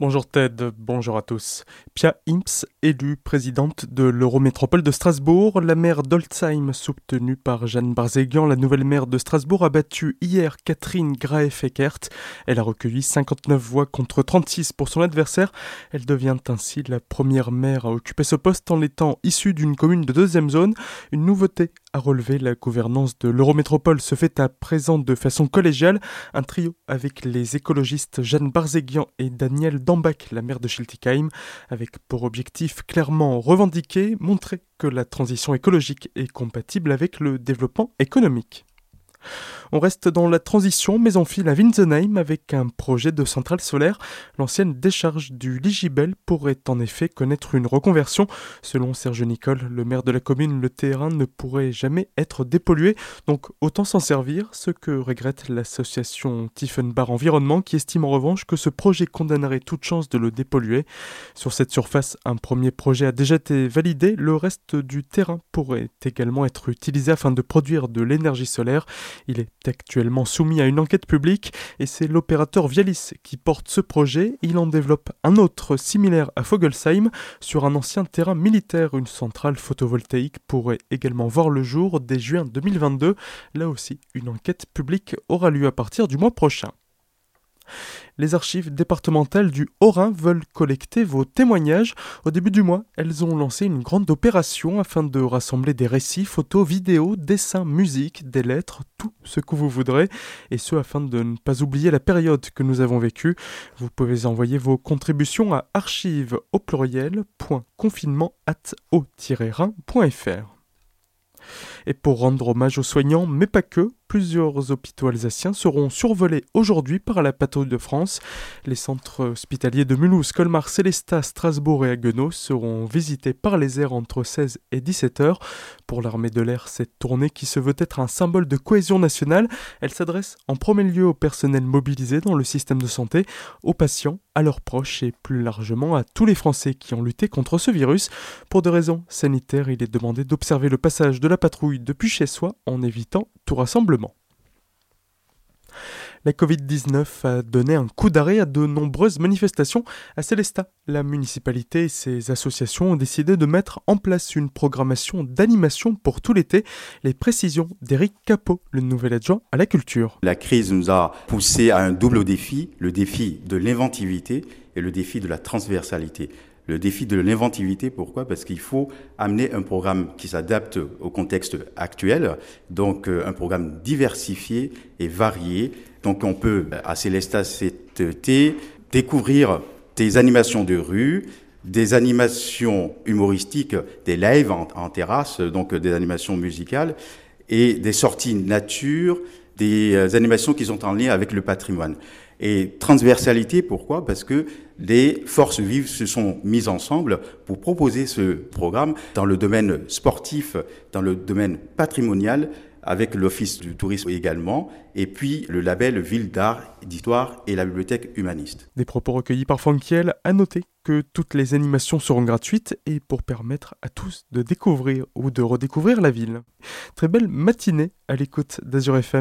Bonjour Ted, bonjour à tous. Pia Imps, élue présidente de l'Eurométropole de Strasbourg, la maire d'Olzheim, soutenue par Jeanne Barzéguian, la nouvelle maire de Strasbourg, a battu hier Catherine Graef-Eckert. Elle a recueilli 59 voix contre 36 pour son adversaire. Elle devient ainsi la première maire à occuper ce poste en étant issue d'une commune de deuxième zone. Une nouveauté à relever, la gouvernance de l'Eurométropole se fait à présent de façon collégiale. Un trio avec les écologistes Jeanne Barzéguian et Daniel Dambach, la maire de Schiltigheim, avec pour objectif clairement revendiqué, montrer que la transition écologique est compatible avec le développement économique. On reste dans la transition, mais on file à Winsenheim avec un projet de centrale solaire. L'ancienne décharge du Ligibel pourrait en effet connaître une reconversion. Selon Serge Nicole, le maire de la commune, le terrain ne pourrait jamais être dépollué, donc autant s'en servir, ce que regrette l'association Tiefenbach Environnement qui estime en revanche que ce projet condamnerait toute chance de le dépolluer. Sur cette surface, un premier projet a déjà été validé, le reste du terrain pourrait également être utilisé afin de produire de l'énergie solaire. Il est actuellement soumis à une enquête publique et c'est l'opérateur Vialis qui porte ce projet. Il en développe un autre similaire à Fogelsheim sur un ancien terrain militaire. Une centrale photovoltaïque pourrait également voir le jour dès juin 2022. Là aussi, une enquête publique aura lieu à partir du mois prochain. Les archives départementales du Haut-Rhin veulent collecter vos témoignages. Au début du mois, elles ont lancé une grande opération afin de rassembler des récits, photos, vidéos, dessins, musique, des lettres, tout ce que vous voudrez, et ce afin de ne pas oublier la période que nous avons vécue. Vous pouvez envoyer vos contributions à archives au et pour rendre hommage aux soignants, mais pas que, plusieurs hôpitaux alsaciens seront survolés aujourd'hui par la patrouille de France. Les centres hospitaliers de Mulhouse, Colmar, Célestat, Strasbourg et Haguenau seront visités par les airs entre 16 et 17 heures. Pour l'armée de l'air, cette tournée qui se veut être un symbole de cohésion nationale, elle s'adresse en premier lieu au personnel mobilisé dans le système de santé, aux patients, à leurs proches et plus largement à tous les Français qui ont lutté contre ce virus. Pour des raisons sanitaires, il est demandé d'observer le passage de la patrouille depuis chez soi en évitant rassemblement. La Covid-19 a donné un coup d'arrêt à de nombreuses manifestations. À Célestat, la municipalité et ses associations ont décidé de mettre en place une programmation d'animation pour tout l'été. Les précisions d'Éric Capot, le nouvel adjoint à la culture. La crise nous a poussé à un double défi, le défi de l'inventivité et le défi de la transversalité le défi de l'inventivité. Pourquoi? Parce qu'il faut amener un programme qui s'adapte au contexte actuel, donc euh, un programme diversifié et varié. Donc on peut, à Célestat cet découvrir des animations de rue, des animations humoristiques, des lives en, en terrasse, donc des animations musicales, et des sorties nature, des euh, animations qui sont en lien avec le patrimoine. Et transversalité, pourquoi? Parce que les forces vives se sont mises ensemble pour proposer ce programme dans le domaine sportif, dans le domaine patrimonial, avec l'Office du tourisme également, et puis le label Ville d'art, d'histoire et la bibliothèque humaniste. Des propos recueillis par Kiel, à noter que toutes les animations seront gratuites et pour permettre à tous de découvrir ou de redécouvrir la ville. Très belle matinée à l'écoute d'Azur FM.